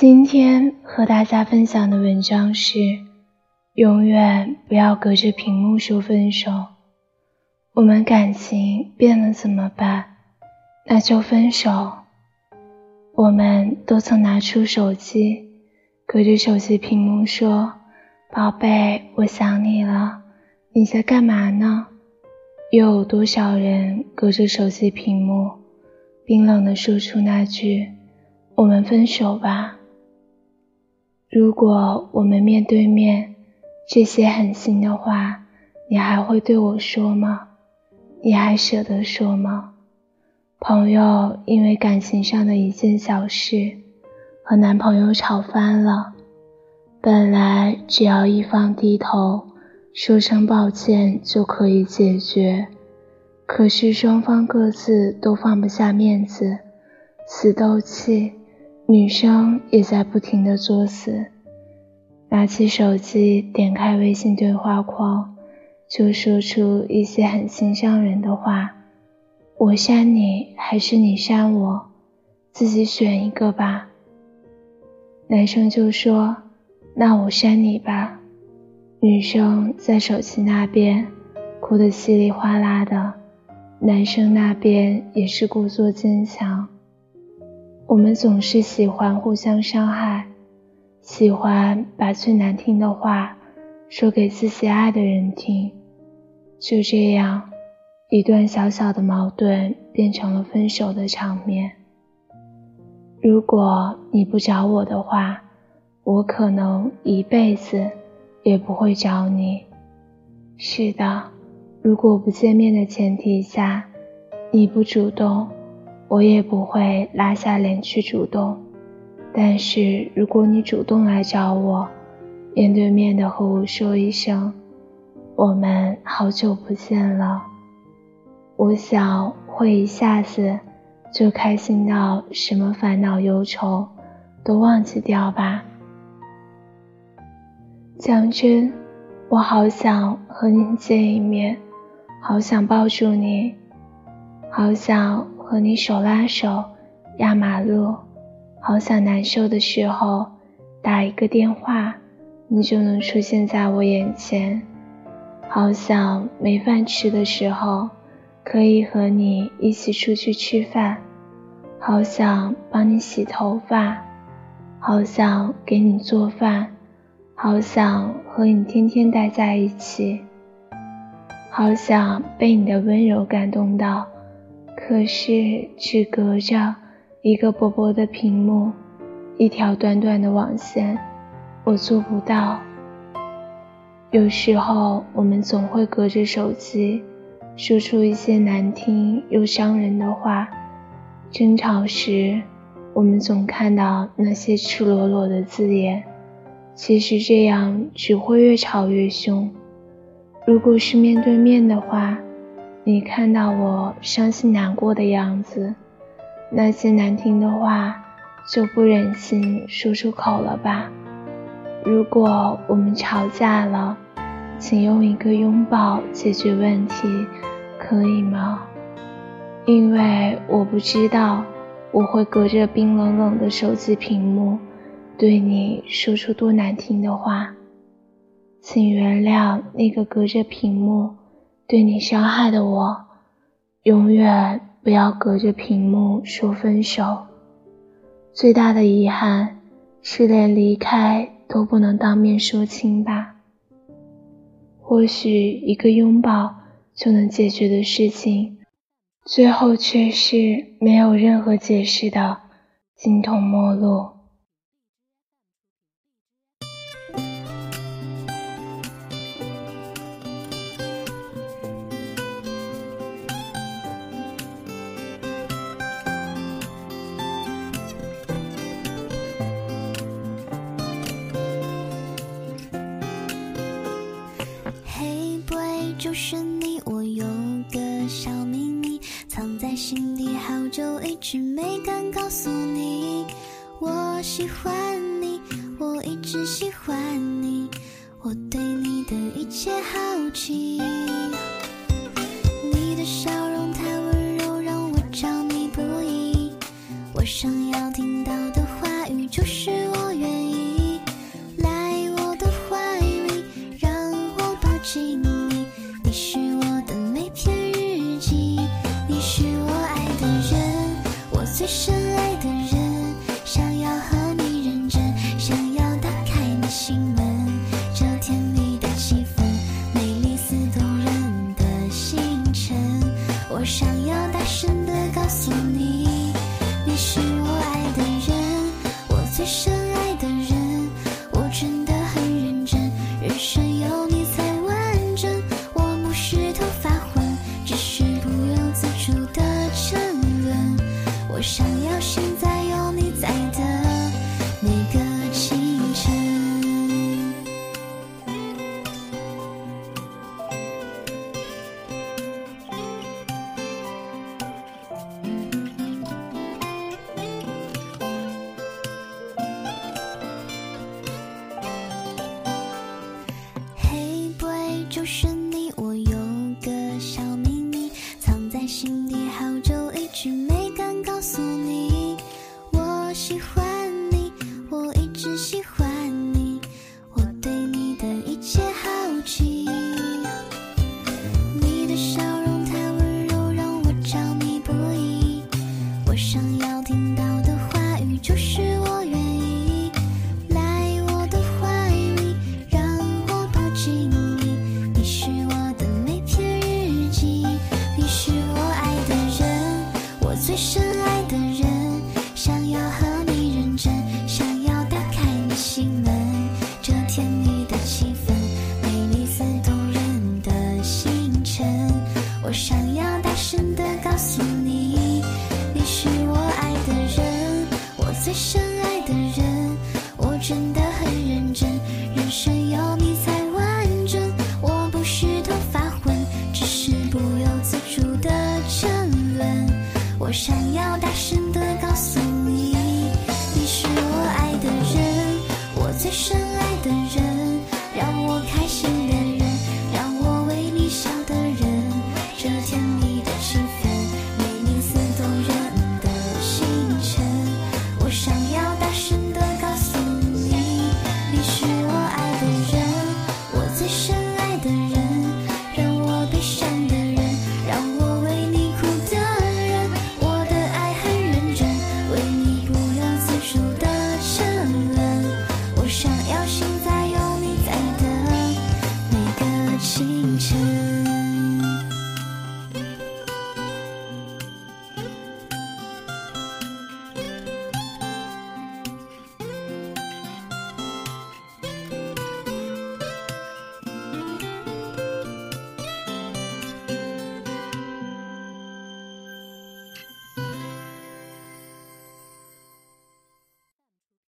今天和大家分享的文章是：永远不要隔着屏幕说分手。我们感情变了怎么办？那就分手。我们都曾拿出手机，隔着手机屏幕说：“宝贝，我想你了，你在干嘛呢？”又有多少人隔着手机屏幕，冰冷地说出那句：“我们分手吧。”如果我们面对面，这些狠心的话，你还会对我说吗？你还舍得说吗？朋友因为感情上的一件小事，和男朋友吵翻了。本来只要一方低头，说声抱歉就可以解决，可是双方各自都放不下面子，死斗气。女生也在不停的作死，拿起手机，点开微信对话框，就说出一些很心伤人的话：“我删你，还是你删我？自己选一个吧。”男生就说：“那我删你吧。”女生在手机那边哭得稀里哗啦的，男生那边也是故作坚强。我们总是喜欢互相伤害，喜欢把最难听的话说给自己爱的人听。就这样，一段小小的矛盾变成了分手的场面。如果你不找我的话，我可能一辈子也不会找你。是的，如果不见面的前提下，你不主动。我也不会拉下脸去主动，但是如果你主动来找我，面对面的和我说一声“我们好久不见了”，我想会一下子就开心到什么烦恼忧愁都忘记掉吧。讲真，我好想和你见一面，好想抱住你，好想。和你手拉手压马路，好想难受的时候打一个电话，你就能出现在我眼前；好想没饭吃的时候可以和你一起出去吃饭；好想帮你洗头发，好想给你做饭，好想和你天天待在一起，好想被你的温柔感动到。可是，只隔着一个薄薄的屏幕，一条短短的网线，我做不到。有时候，我们总会隔着手机，说出一些难听又伤人的话。争吵时，我们总看到那些赤裸裸的字眼。其实这样只会越吵越凶。如果是面对面的话，你看到我伤心难过的样子，那些难听的话就不忍心说出口了吧？如果我们吵架了，请用一个拥抱解决问题，可以吗？因为我不知道我会隔着冰冷冷的手机屏幕对你说出多难听的话，请原谅那个隔着屏幕。对你伤害的我，永远不要隔着屏幕说分手。最大的遗憾是连离开都不能当面说清吧。或许一个拥抱就能解决的事情，最后却是没有任何解释的形同陌路。就是你，我有个小秘密，藏在心底好久，一直没敢告诉你。我喜欢你，我一直喜欢你，我对你的一切好奇。你的笑容太温柔，让我着迷不已。我想深爱的人，想要和你认真，想要打开你心门。这甜蜜的气氛，美丽似动人的星辰。我想要大声的告诉你，你是我爱的人，我最深我想要现在有你在的每个清晨。嘿，boy，就是早就，一直没敢告诉你。我喜欢爱的人。想要和你认真，想要打开你心门。这甜蜜的气氛，美丽似动人的星辰。我想要大声的告诉你，你是我爱的人，我最深